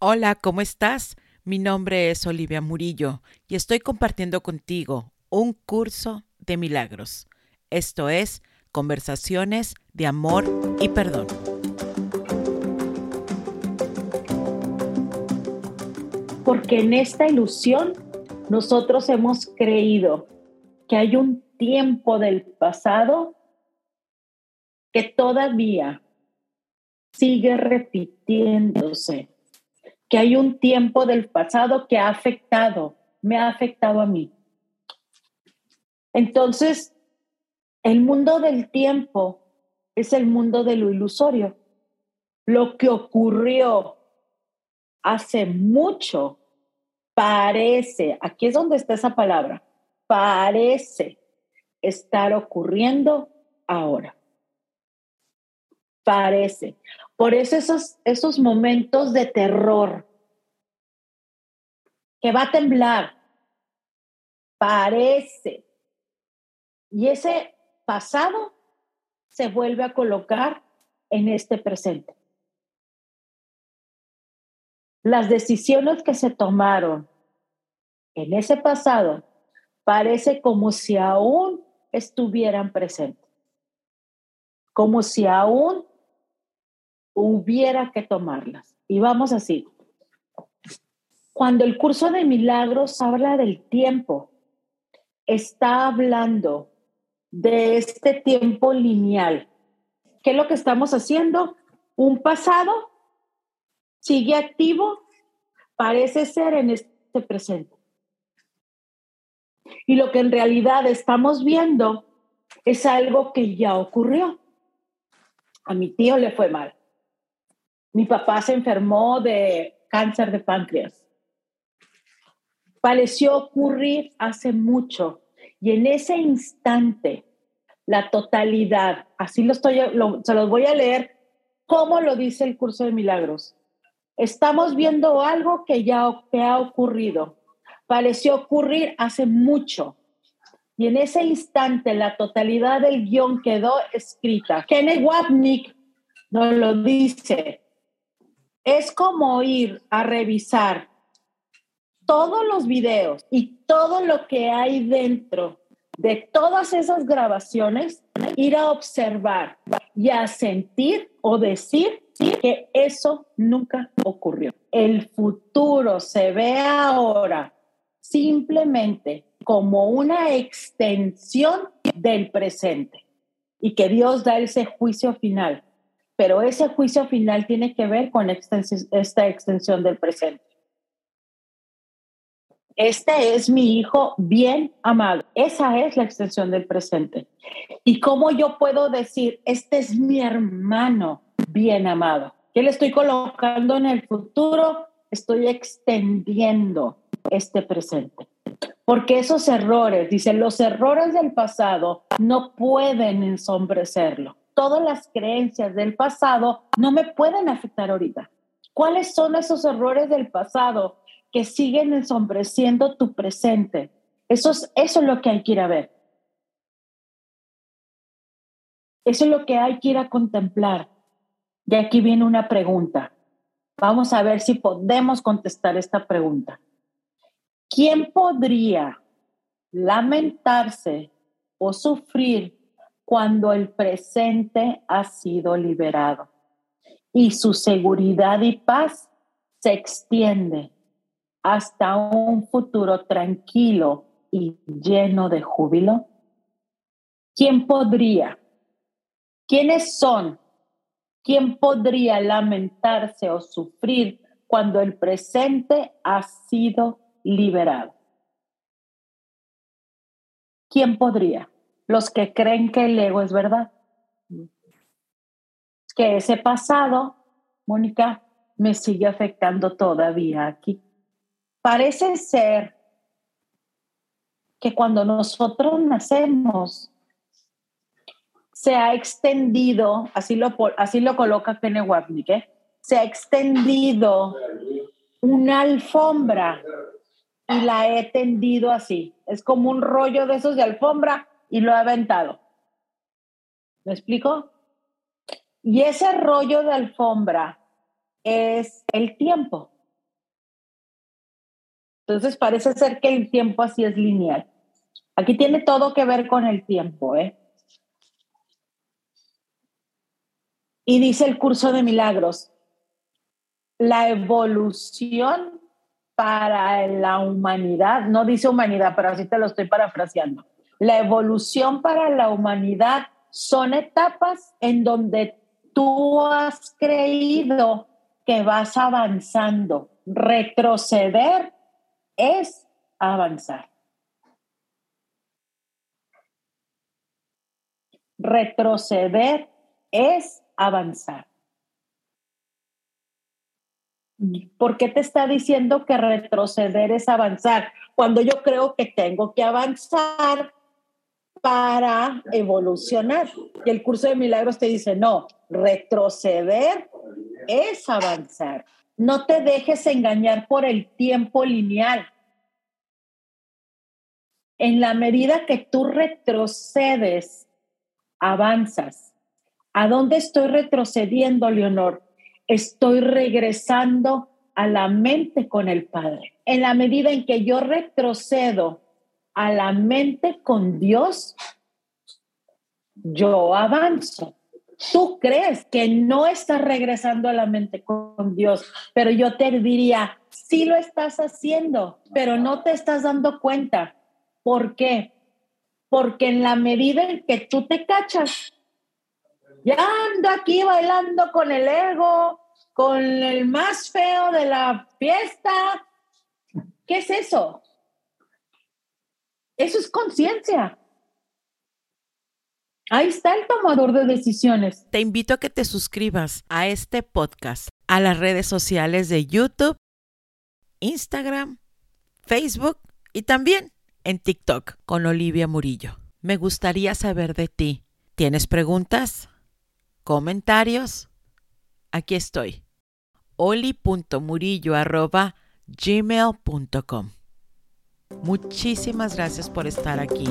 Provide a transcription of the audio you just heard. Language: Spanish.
Hola, ¿cómo estás? Mi nombre es Olivia Murillo y estoy compartiendo contigo un curso de milagros. Esto es Conversaciones de Amor y Perdón. Porque en esta ilusión nosotros hemos creído que hay un tiempo del pasado que todavía sigue repitiéndose que hay un tiempo del pasado que ha afectado, me ha afectado a mí. Entonces, el mundo del tiempo es el mundo de lo ilusorio. Lo que ocurrió hace mucho parece, aquí es donde está esa palabra, parece estar ocurriendo ahora. Parece. Por eso esos, esos momentos de terror, que va a temblar, parece. Y ese pasado se vuelve a colocar en este presente. Las decisiones que se tomaron en ese pasado parece como si aún estuvieran presentes, como si aún hubiera que tomarlas. Y vamos así. Cuando el curso de milagros habla del tiempo, está hablando de este tiempo lineal. ¿Qué es lo que estamos haciendo? Un pasado sigue activo, parece ser en este presente. Y lo que en realidad estamos viendo es algo que ya ocurrió. A mi tío le fue mal. Mi papá se enfermó de cáncer de páncreas. Pareció ocurrir hace mucho y en ese instante la totalidad, así lo estoy, se los voy a leer, como lo dice el curso de milagros. Estamos viendo algo que ya que ha ocurrido. Pareció ocurrir hace mucho. Y en ese instante la totalidad del guion quedó escrita. Kenneth Wapnick nos lo dice es como ir a revisar todos los videos y todo lo que hay dentro de todas esas grabaciones, ir a observar y a sentir o decir que eso nunca ocurrió. El futuro se ve ahora simplemente como una extensión del presente y que Dios da ese juicio final pero ese juicio final tiene que ver con esta extensión del presente. Este es mi hijo bien amado. Esa es la extensión del presente. ¿Y cómo yo puedo decir, este es mi hermano bien amado? ¿Qué le estoy colocando en el futuro? Estoy extendiendo este presente. Porque esos errores, dicen, los errores del pasado no pueden ensombrecerlo todas las creencias del pasado no me pueden afectar ahorita. ¿Cuáles son esos errores del pasado que siguen ensombreciendo tu presente? Eso es, eso es lo que hay que ir a ver. Eso es lo que hay que ir a contemplar. Y aquí viene una pregunta. Vamos a ver si podemos contestar esta pregunta. ¿Quién podría lamentarse o sufrir cuando el presente ha sido liberado y su seguridad y paz se extiende hasta un futuro tranquilo y lleno de júbilo? ¿Quién podría? ¿Quiénes son? ¿Quién podría lamentarse o sufrir cuando el presente ha sido liberado? ¿Quién podría? Los que creen que el ego es verdad. Que ese pasado, Mónica, me sigue afectando todavía aquí. Parece ser que cuando nosotros nacemos, se ha extendido, así lo, así lo coloca Kenne Wapnick, ¿eh? se ha extendido una alfombra y la he tendido así. Es como un rollo de esos de alfombra y lo ha aventado. ¿Me explico? Y ese rollo de alfombra es el tiempo. Entonces parece ser que el tiempo así es lineal. Aquí tiene todo que ver con el tiempo, ¿eh? Y dice el curso de milagros, la evolución para la humanidad, no dice humanidad, pero así te lo estoy parafraseando. La evolución para la humanidad son etapas en donde tú has creído que vas avanzando. Retroceder es avanzar. Retroceder es avanzar. ¿Por qué te está diciendo que retroceder es avanzar? Cuando yo creo que tengo que avanzar para evolucionar. Y el curso de milagros te dice, no, retroceder es avanzar. No te dejes engañar por el tiempo lineal. En la medida que tú retrocedes, avanzas. ¿A dónde estoy retrocediendo, Leonor? Estoy regresando a la mente con el Padre. En la medida en que yo retrocedo a la mente con Dios, yo avanzo. Tú crees que no estás regresando a la mente con Dios, pero yo te diría, sí lo estás haciendo, pero no te estás dando cuenta. ¿Por qué? Porque en la medida en que tú te cachas, ya ando aquí bailando con el ego, con el más feo de la fiesta. ¿Qué es eso? Eso es conciencia. Ahí está el tomador de decisiones. Te invito a que te suscribas a este podcast, a las redes sociales de YouTube, Instagram, Facebook y también en TikTok con Olivia Murillo. Me gustaría saber de ti. ¿Tienes preguntas? ¿Comentarios? Aquí estoy. oli.murillo.gmail.com Muchísimas gracias por estar aquí.